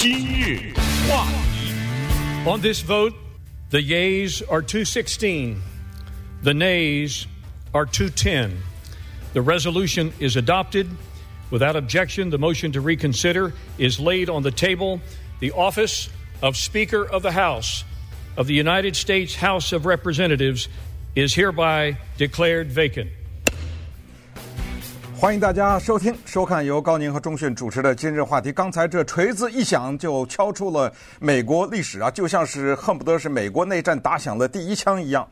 今日话题。On this vote, the yeas are 216, the nays are 210. The resolution is adopted. Without objection, the motion to reconsider is laid on the table. The office of Speaker of the House of the United States House of Representatives is hereby declared vacant. 欢迎大家收听、收看由高宁和钟迅主持的今日话题。刚才这锤子一响，就敲出了美国历史啊，就像是恨不得是美国内战打响了第一枪一样。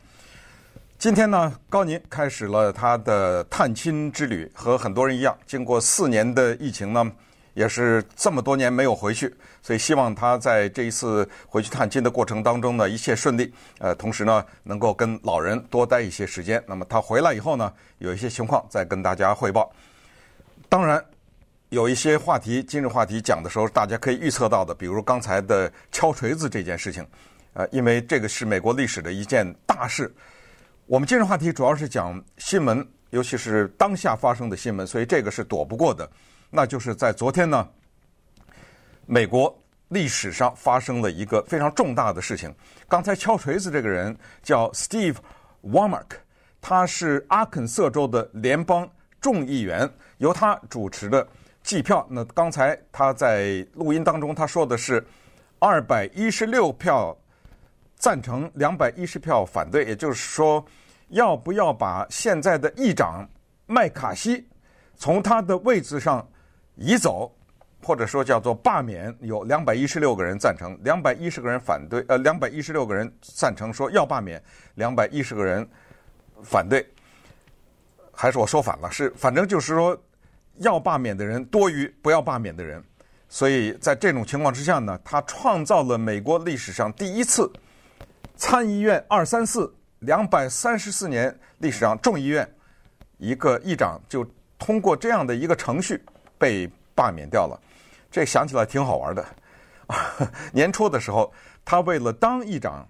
今天呢，高宁开始了他的探亲之旅，和很多人一样，经过四年的疫情呢，也是这么多年没有回去，所以希望他在这一次回去探亲的过程当中呢，一切顺利。呃，同时呢，能够跟老人多待一些时间。那么他回来以后呢，有一些情况再跟大家汇报。当然，有一些话题，今日话题讲的时候，大家可以预测到的，比如刚才的敲锤子这件事情。呃，因为这个是美国历史的一件大事。我们今日话题主要是讲新闻，尤其是当下发生的新闻，所以这个是躲不过的。那就是在昨天呢，美国历史上发生了一个非常重大的事情。刚才敲锤子这个人叫 Steve Womack，他是阿肯色州的联邦众议员，由他主持的计票。那刚才他在录音当中他说的是二百一十六票赞成，两百一十票反对，也就是说，要不要把现在的议长麦卡锡从他的位置上移走，或者说叫做罢免，有两百一十六个人赞成，两百一十个人反对，呃，两百一十六个人赞成说要罢免，两百一十个人反对，还是我说反了？是，反正就是说要罢免的人多于不要罢免的人，所以在这种情况之下呢，他创造了美国历史上第一次参议院二三四两百三十四年历史上众议院一个议长就通过这样的一个程序。被罢免掉了，这想起来挺好玩的。年初的时候，他为了当议长，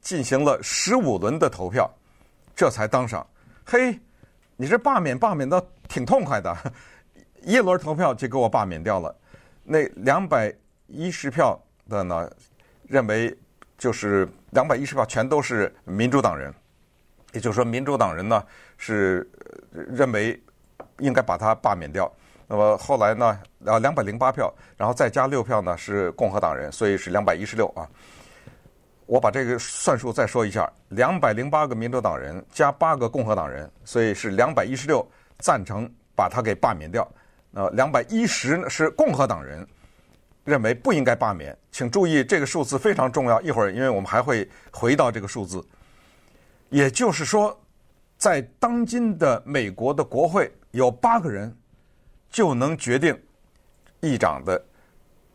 进行了十五轮的投票，这才当上。嘿，你这罢免罢免的挺痛快的，一轮投票就给我罢免掉了。那两百一十票的呢，认为就是两百一十票全都是民主党人，也就是说，民主党人呢是认为应该把他罢免掉。那么后来呢？啊，两百零八票，然后再加六票呢，是共和党人，所以是两百一十六啊。我把这个算数再说一下：两百零八个民主党人加八个共和党人，所以是两百一十六赞成把他给罢免掉。呃，两百一十是共和党人认为不应该罢免。请注意，这个数字非常重要。一会儿，因为我们还会回到这个数字。也就是说，在当今的美国的国会有八个人。就能决定议长的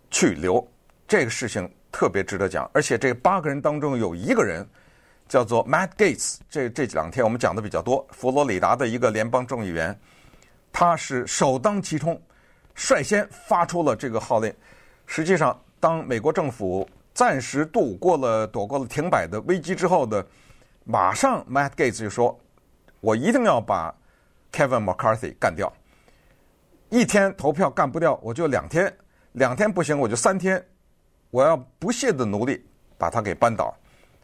去留，这个事情特别值得讲。而且这八个人当中有一个人叫做 Matt Gaetz，这这两天我们讲的比较多，佛罗里达的一个联邦众议员，他是首当其冲，率先发出了这个号令。实际上，当美国政府暂时度过了躲过了停摆的危机之后的，马上 Matt Gaetz 就说：“我一定要把 Kevin McCarthy 干掉。”一天投票干不掉，我就两天；两天不行，我就三天。我要不懈的努力把它给扳倒。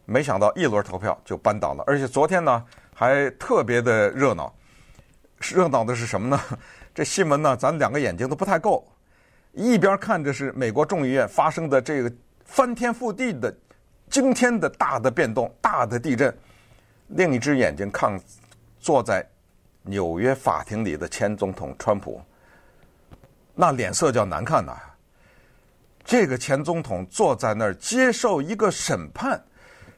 没想到一轮投票就扳倒了，而且昨天呢还特别的热闹。热闹的是什么呢？这新闻呢，咱两个眼睛都不太够。一边看着是美国众议院发生的这个翻天覆地的惊天的大的变动、大的地震，另一只眼睛看坐在纽约法庭里的前总统川普。那脸色叫难看呐！这个前总统坐在那儿接受一个审判，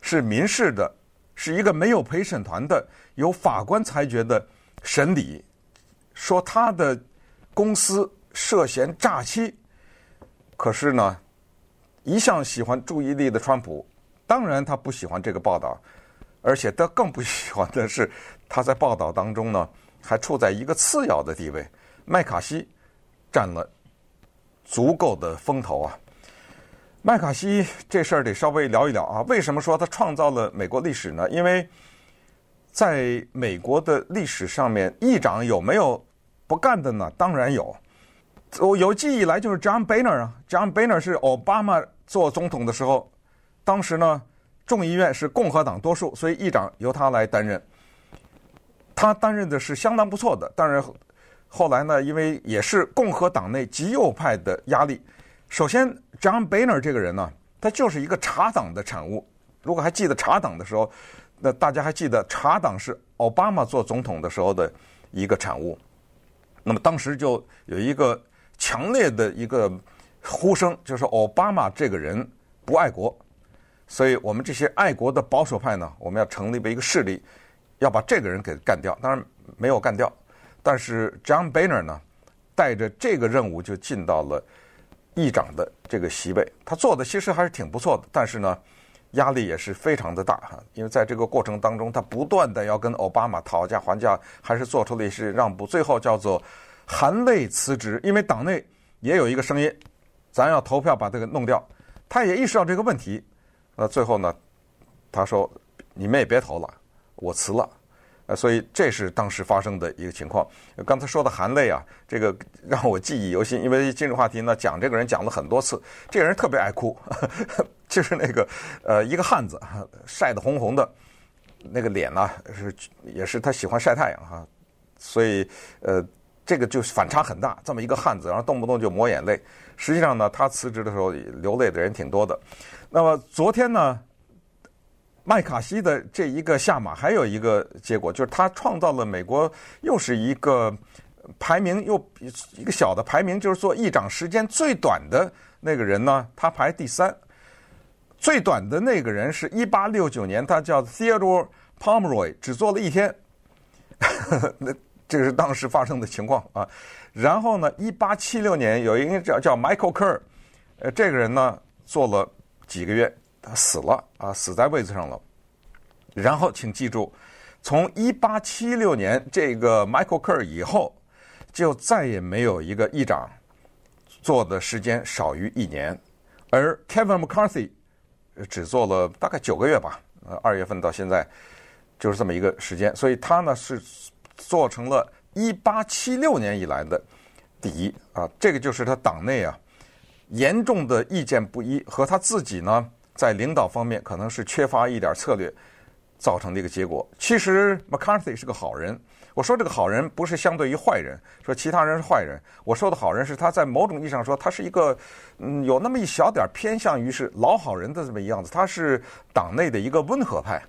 是民事的，是一个没有陪审团的，由法官裁决的审理，说他的公司涉嫌诈欺。可是呢，一向喜欢注意力的川普，当然他不喜欢这个报道，而且他更不喜欢的是，他在报道当中呢，还处在一个次要的地位，麦卡锡。占了足够的风头啊！麦卡锡这事儿得稍微聊一聊啊。为什么说他创造了美国历史呢？因为在美国的历史上面，议长有没有不干的呢？当然有。我有记忆来就是 John Boehner 啊，John Boehner 是奥巴马做总统的时候，当时呢众议院是共和党多数，所以议长由他来担任。他担任的是相当不错的，当然后来呢，因为也是共和党内极右派的压力。首先，John Boehner 这个人呢，他就是一个茶党的产物。如果还记得茶党的时候，那大家还记得茶党是奥巴马做总统的时候的一个产物。那么当时就有一个强烈的一个呼声，就是奥巴马这个人不爱国，所以我们这些爱国的保守派呢，我们要成立一个势力。要把这个人给干掉，当然没有干掉，但是 John Boehner 呢，带着这个任务就进到了议长的这个席位。他做的其实还是挺不错的，但是呢，压力也是非常的大哈。因为在这个过程当中，他不断的要跟奥巴马讨价还价，还是做出了一些让步，最后叫做含泪辞职。因为党内也有一个声音，咱要投票把这个弄掉。他也意识到这个问题，那最后呢，他说：“你们也别投了。”我辞了，所以这是当时发生的一个情况。刚才说的含泪啊，这个 让我记忆犹新，因为今日话题呢讲这个人讲了很多次，这个人特别爱哭，就是那个呃一个汉子，晒得红红的，那个脸呢是也是他喜欢晒太阳哈，所以呃这个就反差很大，这么一个汉子，然后动不动就抹眼泪。实际上呢，他辞职的时候流泪的人挺多的。那么昨天呢？麦卡锡的这一个下马，还有一个结果，就是他创造了美国又是一个排名又一个小的排名，就是做议长时间最短的那个人呢，他排第三。最短的那个人是一八六九年，他叫 Theodore Pomeroy，只做了一天。那这是当时发生的情况啊。然后呢，一八七六年有一个叫叫 Michael Kerr，呃，这个人呢做了几个月。他死了啊，死在位子上了。然后，请记住，从一八七六年这个 Michael Kerr 以后，就再也没有一个议长做的时间少于一年，而 Kevin McCarthy 只做了大概九个月吧，呃，二月份到现在就是这么一个时间，所以他呢是做成了一八七六年以来的第一啊，这个就是他党内啊严重的意见不一和他自己呢。在领导方面，可能是缺乏一点策略，造成的一个结果。其实 McCarthy 是个好人。我说这个好人不是相对于坏人，说其他人是坏人。我说的好人是他在某种意义上说，他是一个嗯，有那么一小点偏向于是老好人的这么一样子。他是党内的一个温和派，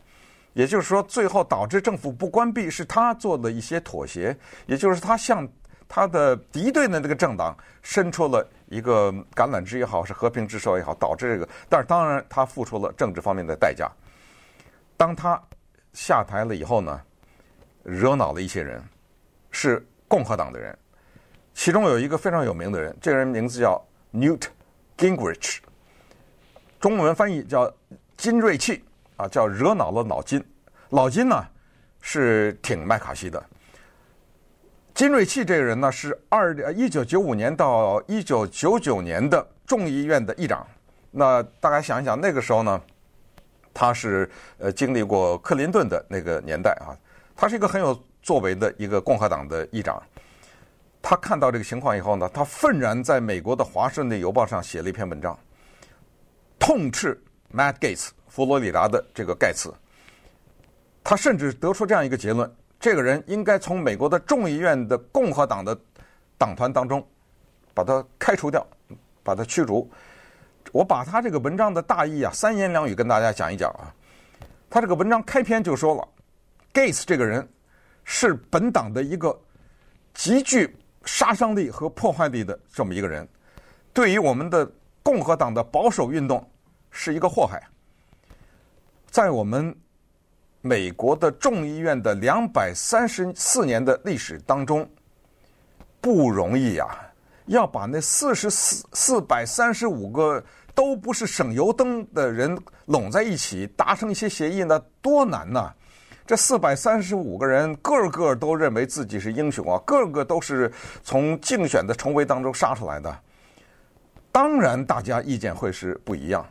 也就是说，最后导致政府不关闭是他做的一些妥协，也就是他向他的敌对的那个政党伸出了。一个橄榄枝也好，是和平之手也好，导致这个，但是当然他付出了政治方面的代价。当他下台了以后呢，惹恼了一些人，是共和党的人，其中有一个非常有名的人，这个人名字叫 Newt Gingrich，中文翻译叫金瑞气啊，叫惹恼了老金。老金呢是挺麦卡锡的。金瑞气这个人呢，是二一九九五年到一九九九年的众议院的议长。那大家想一想，那个时候呢，他是呃经历过克林顿的那个年代啊，他是一个很有作为的一个共和党的议长。他看到这个情况以后呢，他愤然在美国的《华盛顿邮报》上写了一篇文章，痛斥 Matt Gates 佛罗里达的这个盖茨。他甚至得出这样一个结论。这个人应该从美国的众议院的共和党的党团当中把他开除掉，把他驱逐。我把他这个文章的大意啊，三言两语跟大家讲一讲啊。他这个文章开篇就说了，Gates 这个人是本党的一个极具杀伤力和破坏力的这么一个人，对于我们的共和党的保守运动是一个祸害，在我们。美国的众议院的两百三十四年的历史当中，不容易呀！要把那四十四四百三十五个都不是省油灯的人拢在一起，达成一些协议呢，多难呐！这四百三十五个人个个都认为自己是英雄啊，个个都是从竞选的重围当中杀出来的。当然，大家意见会是不一样。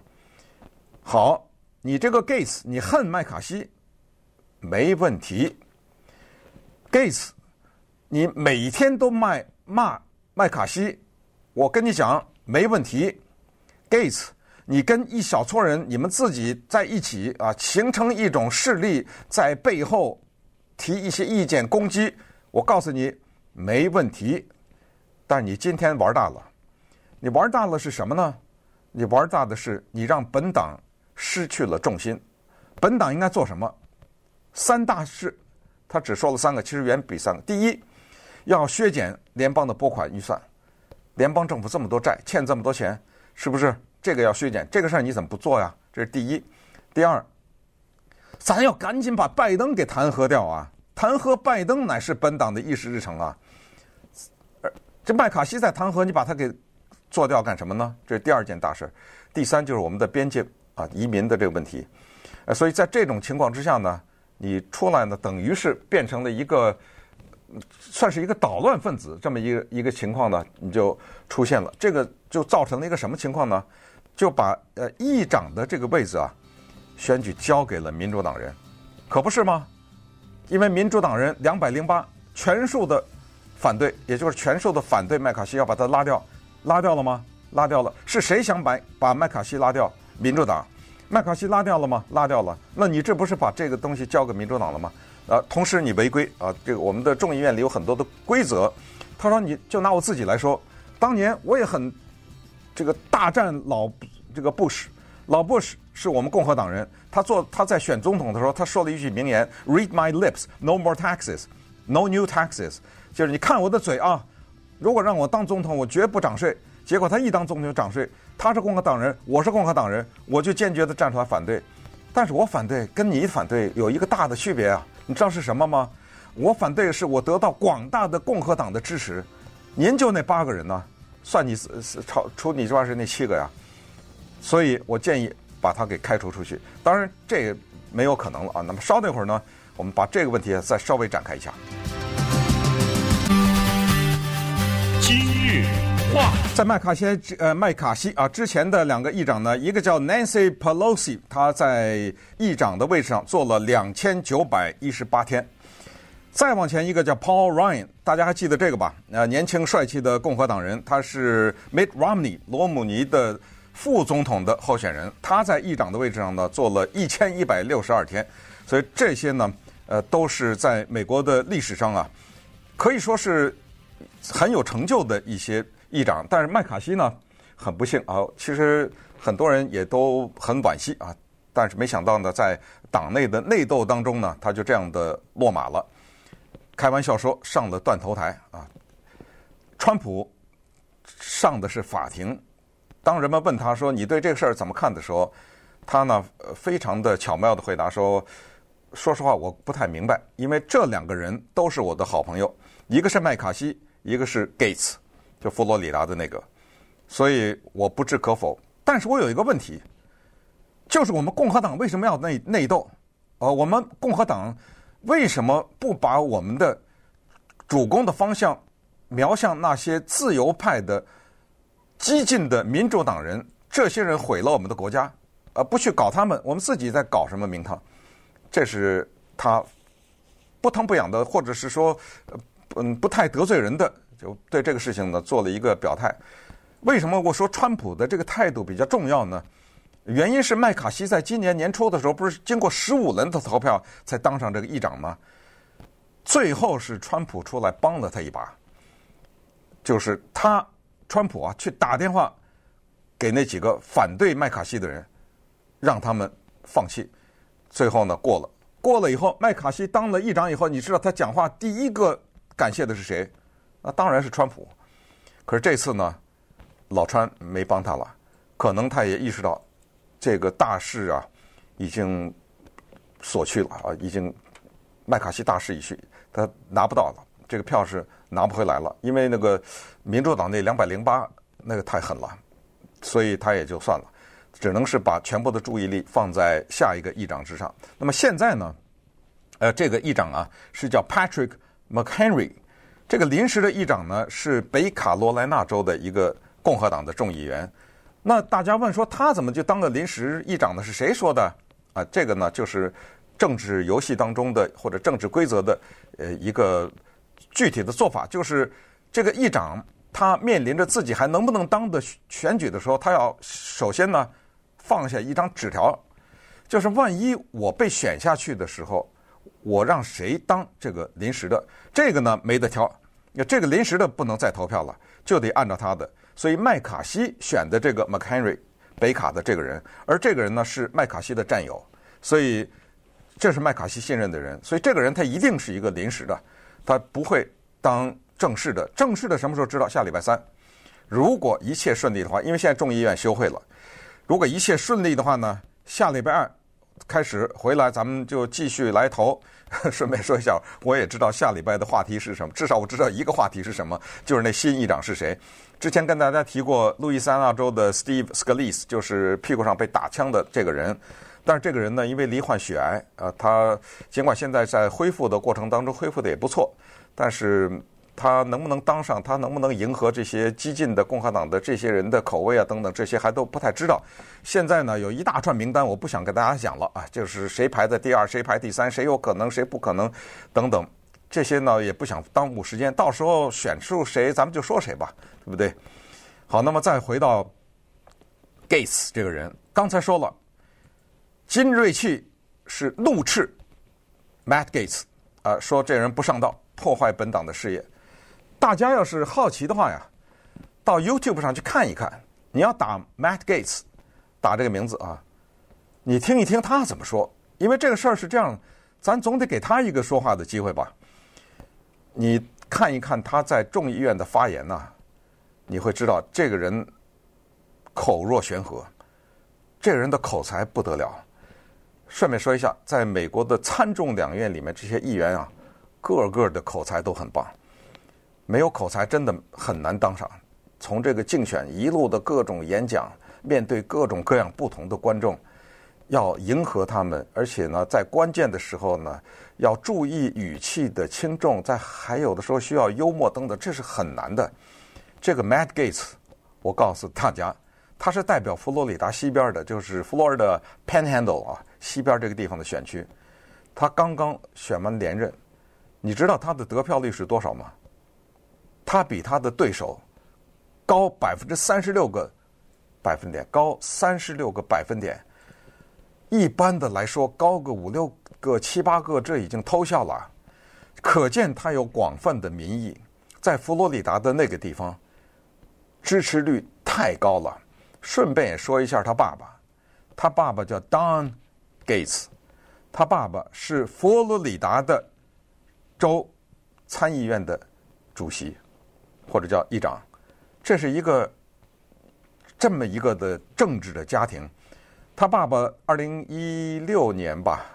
好，你这个 Gates，你恨麦卡锡。没问题，Gates，你每天都骂骂麦卡锡，我跟你讲，没问题。Gates，你跟一小撮人，你们自己在一起啊，形成一种势力，在背后提一些意见攻击。我告诉你，没问题。但你今天玩大了，你玩大了是什么呢？你玩大的是你让本党失去了重心。本党应该做什么？三大事，他只说了三个，其实远比三个。第一，要削减联邦的拨款预算。联邦政府这么多债，欠这么多钱，是不是这个要削减？这个事儿你怎么不做呀？这是第一。第二，咱要赶紧把拜登给弹劾掉啊！弹劾拜登乃是本党的议事日程啊。这麦卡锡在弹劾，你把他给做掉干什么呢？这是第二件大事。第三就是我们的边界啊，移民的这个问题。呃，所以在这种情况之下呢，你出来呢，等于是变成了一个。算是一个捣乱分子，这么一个一个情况呢，你就出现了。这个就造成了一个什么情况呢？就把呃议长的这个位置啊，选举交给了民主党人，可不是吗？因为民主党人两百零八全数的反对，也就是全数的反对麦卡锡要把他拉掉，拉掉了吗？拉掉了。是谁想把把麦卡锡拉掉？民主党。麦卡锡拉掉了吗？拉掉了。那你这不是把这个东西交给民主党了吗？啊，同时你违规啊！这个我们的众议院里有很多的规则。他说，你就拿我自己来说，当年我也很这个大战老这个布什，老布什是我们共和党人。他做他在选总统的时候，他说了一句名言：“Read my lips, no more taxes, no new taxes。”就是你看我的嘴啊，如果让我当总统，我绝不涨税。结果他一当总统就涨税。他是共和党人，我是共和党人，我就坚决的站出来反对。但是我反对跟你反对有一个大的区别啊。你知道是什么吗？我反对的是我得到广大的共和党的支持，您就那八个人呢？算你超除你之外是那七个呀，所以我建议把他给开除出去。当然这也没有可能了啊。那么稍等会儿呢，我们把这个问题再稍微展开一下。今日话，在麦卡锡呃麦卡锡啊之前的两个议长呢，一个叫 Nancy Pelosi，他在议长的位置上坐了两千九百一十八天。再往前一个叫 Paul Ryan，大家还记得这个吧？呃，年轻帅气的共和党人，他是 Mitt Romney 罗姆尼的副总统的候选人。他在议长的位置上呢，坐了一千一百六十二天。所以这些呢，呃，都是在美国的历史上啊，可以说是很有成就的一些。议长，但是麦卡锡呢，很不幸啊。其实很多人也都很惋惜啊。但是没想到呢，在党内的内斗当中呢，他就这样的落马了。开玩笑说上了断头台啊。川普上的是法庭。当人们问他说：“你对这个事儿怎么看？”的时候，他呢非常的巧妙的回答说：“说实话，我不太明白，因为这两个人都是我的好朋友，一个是麦卡锡，一个是 Gates。”就佛罗里达的那个，所以我不置可否。但是我有一个问题，就是我们共和党为什么要内内斗？呃，我们共和党为什么不把我们的主攻的方向瞄向那些自由派的激进的民主党人？这些人毁了我们的国家，呃，不去搞他们，我们自己在搞什么名堂？这是他不疼不痒的，或者是说，嗯，不太得罪人的。就对这个事情呢做了一个表态。为什么我说川普的这个态度比较重要呢？原因是麦卡锡在今年年初的时候不是经过十五轮的投票才当上这个议长吗？最后是川普出来帮了他一把，就是他川普啊去打电话给那几个反对麦卡锡的人，让他们放弃。最后呢过了，过了以后麦卡锡当了议长以后，你知道他讲话第一个感谢的是谁？那当然是川普，可是这次呢，老川没帮他了，可能他也意识到这个大势啊已经所去了啊，已经麦卡锡大势已去，他拿不到了，这个票是拿不回来了，因为那个民主党那两百零八那个太狠了，所以他也就算了，只能是把全部的注意力放在下一个议长之上。那么现在呢，呃，这个议长啊是叫 Patrick McHenry。这个临时的议长呢，是北卡罗来纳州的一个共和党的众议员。那大家问说，他怎么就当个临时议长呢？是谁说的？啊，这个呢，就是政治游戏当中的或者政治规则的呃一个具体的做法，就是这个议长他面临着自己还能不能当的选举的时候，他要首先呢放下一张纸条，就是万一我被选下去的时候，我让谁当这个临时的？这个呢没得挑，那这个临时的不能再投票了，就得按照他的。所以麦卡锡选的这个 McHenry 北卡的这个人，而这个人呢是麦卡锡的战友，所以这是麦卡锡信任的人，所以这个人他一定是一个临时的，他不会当正式的。正式的什么时候知道？下礼拜三，如果一切顺利的话，因为现在众议院休会了，如果一切顺利的话呢，下礼拜二开始回来，咱们就继续来投。顺便说一下，我也知道下礼拜的话题是什么，至少我知道一个话题是什么，就是那新议长是谁。之前跟大家提过，路易斯安那州的 Steve Scalise 就是屁股上被打枪的这个人，但是这个人呢，因为罹患血癌，啊，他尽管现在在恢复的过程当中恢复的也不错，但是。他能不能当上？他能不能迎合这些激进的共和党的这些人的口味啊？等等，这些还都不太知道。现在呢，有一大串名单，我不想跟大家讲了啊，就是谁排在第二，谁排第三，谁有可能，谁不可能，等等。这些呢，也不想耽误时间，到时候选出谁，咱们就说谁吧，对不对？好，那么再回到 Gates 这个人，刚才说了，金瑞气是怒斥 Matt Gates 啊，说这人不上道，破坏本党的事业。大家要是好奇的话呀，到 YouTube 上去看一看。你要打 Matt Gates，打这个名字啊，你听一听他怎么说。因为这个事儿是这样，咱总得给他一个说话的机会吧。你看一看他在众议院的发言呐，你会知道这个人口若悬河，这个人的口才不得了。顺便说一下，在美国的参众两院里面，这些议员啊，个个的口才都很棒。没有口才真的很难当上。从这个竞选一路的各种演讲，面对各种各样不同的观众，要迎合他们，而且呢，在关键的时候呢，要注意语气的轻重，在还有的时候需要幽默等等，这是很难的。这个 Matt Gates，我告诉大家，他是代表佛罗里达西边的，就是 Florida Panhandle 啊，西边这个地方的选区。他刚刚选完连任，你知道他的得票率是多少吗？他比他的对手高百分之三十六个百分点，高三十六个百分点。一般的来说，高个五六个、七八个，这已经偷笑了。可见他有广泛的民意，在佛罗里达的那个地方，支持率太高了。顺便也说一下他爸爸，他爸爸叫 Don Gates，他爸爸是佛罗里达的州参议院的主席。或者叫议长，这是一个这么一个的政治的家庭。他爸爸二零一六年吧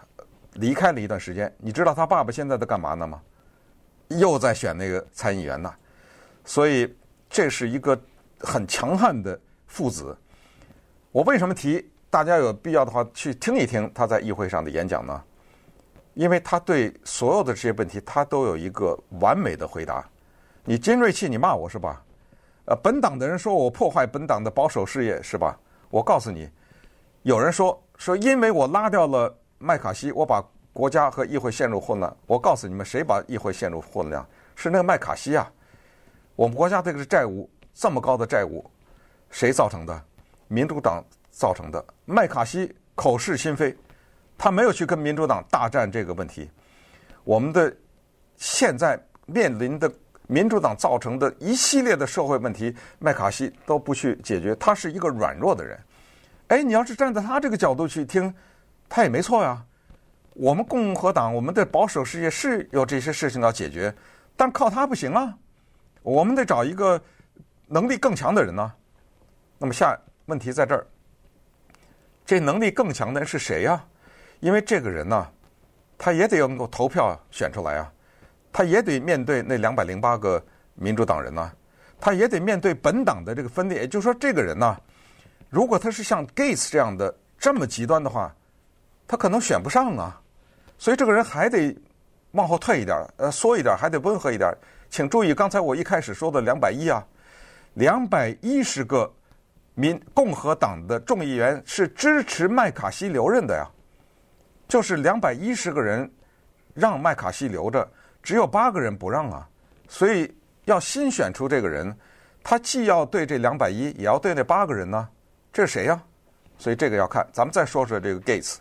离开了一段时间，你知道他爸爸现在在干嘛呢吗？又在选那个参议员呢。所以这是一个很强悍的父子。我为什么提大家有必要的话去听一听他在议会上的演讲呢？因为他对所有的这些问题，他都有一个完美的回答。你金瑞气，你骂我是吧？呃，本党的人说我破坏本党的保守事业是吧？我告诉你，有人说说因为我拉掉了麦卡锡，我把国家和议会陷入混乱。我告诉你们，谁把议会陷入混乱？是那个麦卡锡啊！我们国家这个债务这么高的债务，谁造成的？民主党造成的。麦卡锡口是心非，他没有去跟民主党大战这个问题。我们的现在面临的。民主党造成的一系列的社会问题，麦卡锡都不去解决，他是一个软弱的人。哎，你要是站在他这个角度去听，他也没错呀。我们共和党，我们的保守事业是有这些事情要解决，但靠他不行啊。我们得找一个能力更强的人呢。那么下问题在这儿，这能力更强的人是谁呀？因为这个人呢，他也得能够投票选出来啊。他也得面对那两百零八个民主党人呐，他也得面对本党的这个分裂。也就是说，这个人呢，如果他是像 Gates 这样的这么极端的话，他可能选不上啊。所以这个人还得往后退一点，呃，缩一点，还得温和一点。请注意，刚才我一开始说的两百一啊，两百一十个民共和党的众议员是支持麦卡锡留任的呀，就是两百一十个人让麦卡锡留着。只有八个人不让啊，所以要新选出这个人，他既要对这两百一，也要对那八个人呢？这是谁呀？所以这个要看。咱们再说说这个 Gates，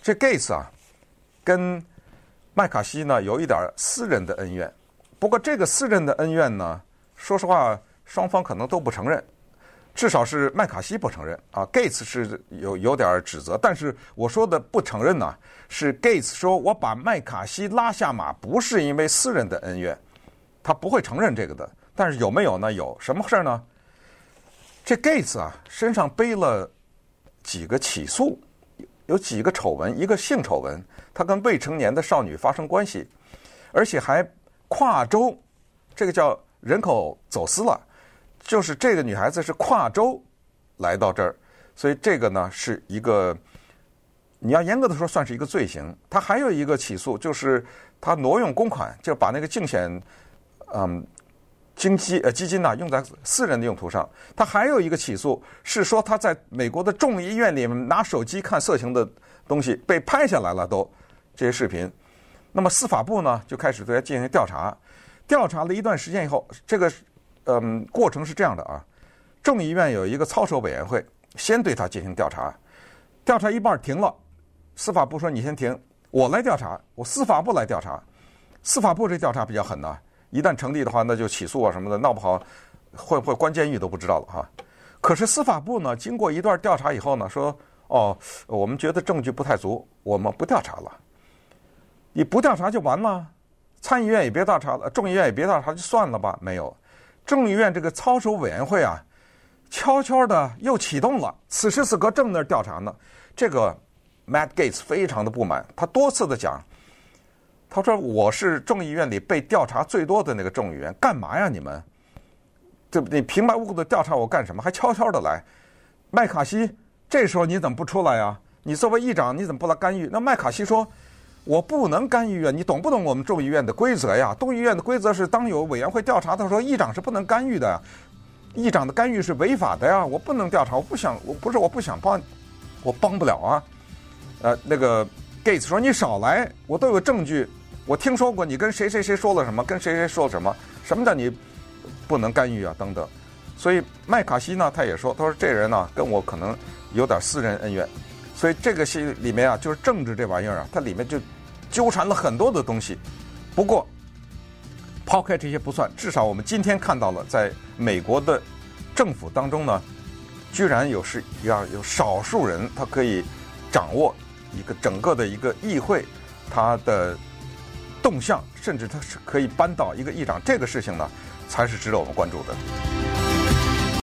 这 Gates 啊，跟麦卡锡呢有一点私人的恩怨。不过这个私人的恩怨呢，说实话，双方可能都不承认。至少是麦卡锡不承认啊，Gates 是有有点指责，但是我说的不承认呢，是 Gates 说我把麦卡锡拉下马不是因为私人的恩怨，他不会承认这个的。但是有没有呢？有什么事儿呢？这 Gates 啊身上背了几个起诉，有几个丑闻，一个性丑闻，他跟未成年的少女发生关系，而且还跨州，这个叫人口走私了。就是这个女孩子是跨州来到这儿，所以这个呢是一个，你要严格的说算是一个罪行。他还有一个起诉，就是他挪用公款，就把那个竞选嗯经济呃基金呐用在私人的用途上。他还有一个起诉是说他在美国的众议院里面拿手机看色情的东西被拍下来了，都这些视频。那么司法部呢就开始对他进行调查，调查了一段时间以后，这个。嗯，过程是这样的啊，众议院有一个操守委员会，先对他进行调查，调查一半停了，司法部说你先停，我来调查，我司法部来调查，司法部这调查比较狠呐，一旦成立的话，那就起诉啊什么的，闹不好会会关监狱都不知道了哈。可是司法部呢，经过一段调查以后呢，说哦，我们觉得证据不太足，我们不调查了。你不调查就完了，参议院也别调查了，众议院也别调查，就算了吧，没有。众议院这个操守委员会啊，悄悄的又启动了。此时此刻正在调查呢。这个 Matt Gates 非常的不满，他多次的讲，他说：“我是众议院里被调查最多的那个众议员，干嘛呀？你们，对不对？你平白无故的调查我干什么？还悄悄的来。麦卡锡这时候你怎么不出来呀？你作为议长你怎么不来干预？那麦卡锡说。”我不能干预啊！你懂不懂我们众议院的规则呀？众议院的规则是，当有委员会调查的时候，议长是不能干预的呀。议长的干预是违法的呀！我不能调查，我不想，我不是我不想帮，我帮不了啊。呃，那个 Gates 说：“你少来，我都有证据，我听说过你跟谁谁谁说了什么，跟谁谁说了什么，什么叫你不能干预啊？等等。”所以麦卡锡呢，他也说：“他说这人呢，跟我可能有点私人恩怨。”所以这个戏里面啊，就是政治这玩意儿啊，它里面就纠缠了很多的东西。不过抛开这些不算，至少我们今天看到了，在美国的政府当中呢，居然有是要有少数人他可以掌握一个整个的一个议会，他的动向，甚至他是可以扳倒一个议长，这个事情呢，才是值得我们关注的。